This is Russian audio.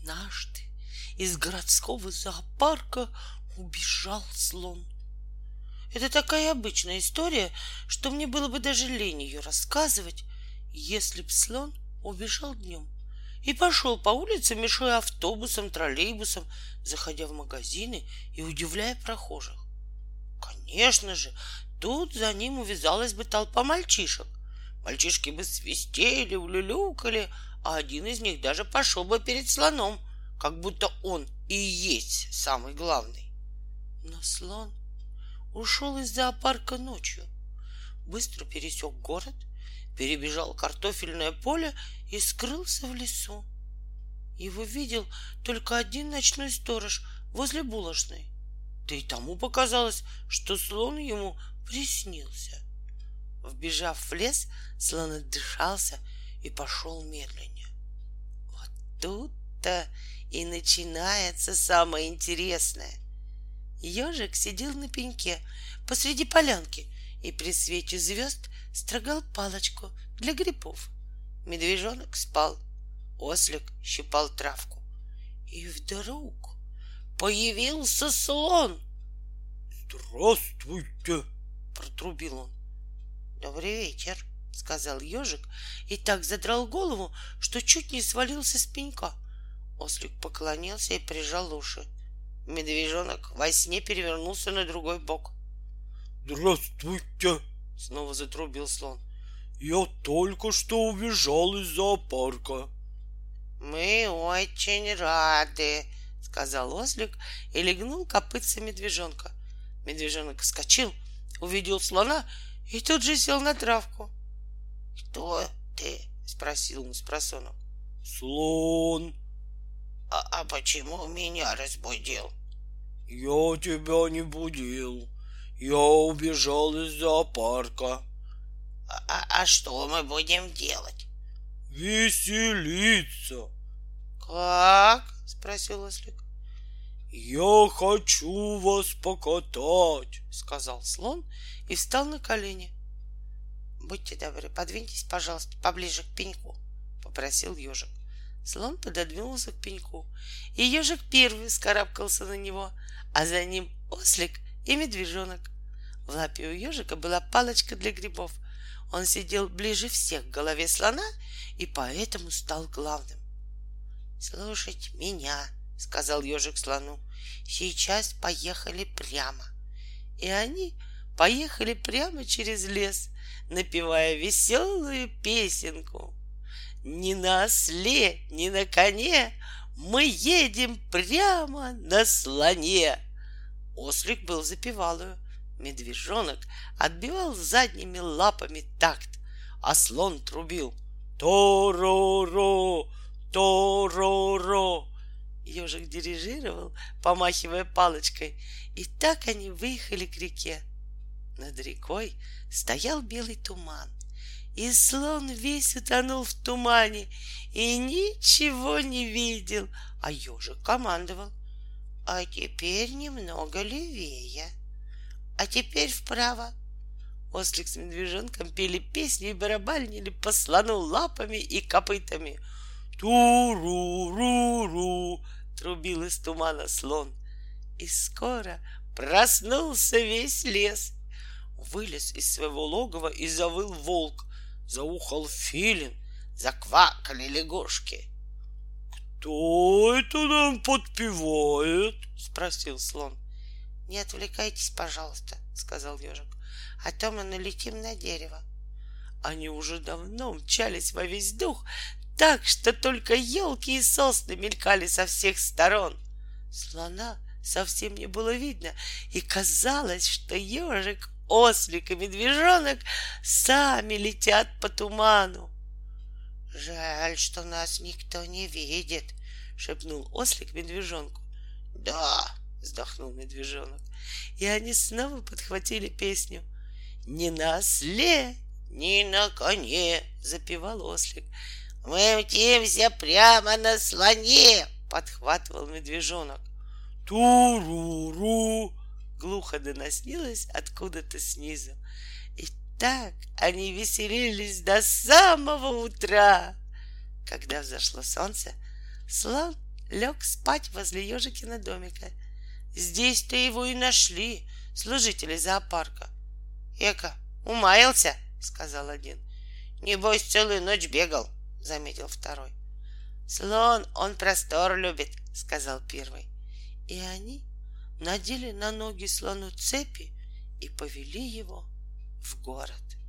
Однажды из городского зоопарка убежал слон. Это такая обычная история, что мне было бы даже лень ее рассказывать, если б слон убежал днем и пошел по улице, мешая автобусом, троллейбусом, заходя в магазины и удивляя прохожих. Конечно же, тут за ним увязалась бы толпа мальчишек. Мальчишки бы свистели, улюлюкали, а один из них даже пошел бы перед слоном, как будто он и есть самый главный. Но слон ушел из зоопарка ночью, быстро пересек город, перебежал картофельное поле и скрылся в лесу. Его видел только один ночной сторож возле булочной. Да и тому показалось, что слон ему приснился. Вбежав в лес, слон отдышался и пошел медленнее. Вот тут-то и начинается самое интересное. Ежик сидел на пеньке посреди полянки и при свете звезд строгал палочку для грибов. Медвежонок спал, ослик щипал травку. И вдруг появился слон. Здравствуйте, протрубил он. Добрый вечер, сказал ежик и так задрал голову, что чуть не свалился с пенька. Ослик поклонился и прижал уши. Медвежонок во сне перевернулся на другой бок. Здравствуйте, снова затрубил слон. Я только что убежал из зоопарка. Мы очень рады, сказал ослик и легнул копытца медвежонка. Медвежонок вскочил, увидел слона и тут же сел на травку. Кто ты? спросил он с просонок. Слон. А, а почему меня разбудил? Я тебя не будил. Я убежал из зоопарка. А, а, а что мы будем делать? Веселиться. Как? спросил ослик. Я хочу вас покатать, сказал слон и встал на колени. Будьте добры, подвиньтесь, пожалуйста, поближе к пеньку, попросил ежик. Слон пододвинулся к пеньку, и ежик первый скарабкался на него, а за ним ослик и медвежонок. В лапе у ежика была палочка для грибов. Он сидел ближе всех к голове слона и поэтому стал главным. Слушать меня, сказал ежик слону. Сейчас поехали прямо. И они поехали прямо через лес, напевая веселую песенку. Ни на осле, ни на коне мы едем прямо на слоне. Ослик был запевалую, медвежонок отбивал задними лапами такт, а слон трубил «То-ро-ро, то-ро-ро». Ежик дирижировал, помахивая палочкой, и так они выехали к реке. Над рекой стоял белый туман, и слон весь утонул в тумане и ничего не видел, а ежик командовал. А теперь немного левее, а теперь вправо. Ослик с медвежонком пели песни и барабанили по слону лапами и копытами. Ту-ру-ру-ру, трубил из тумана слон. И скоро проснулся весь лес. Вылез из своего логова и завыл волк. Заухал филин, заквакали лягушки. «Кто это нам подпевает?» — спросил слон. «Не отвлекайтесь, пожалуйста», — сказал ежик, «а то мы налетим на дерево». Они уже давно мчались во весь дух, так что только елки и сосны мелькали со всех сторон. Слона совсем не было видно, и казалось, что ежик, ослик и медвежонок сами летят по туману. Жаль, что нас никто не видит, шепнул ослик медвежонку. Да, вздохнул медвежонок. И они снова подхватили песню. Не на осле, ни на коне, запевал ослик. Мы мчимся прямо на слоне, подхватывал медвежонок. Ту-ру-ру, глухо доносилось откуда-то снизу. И так они веселились до самого утра. Когда взошло солнце, слон лег спать возле ежикина домика. Здесь-то его и нашли служители зоопарка. Эка, умаялся, сказал один. Небось, целую ночь бегал, заметил второй. Слон, он простор любит, сказал первый. И они надели на ноги слону цепи и повели его в город.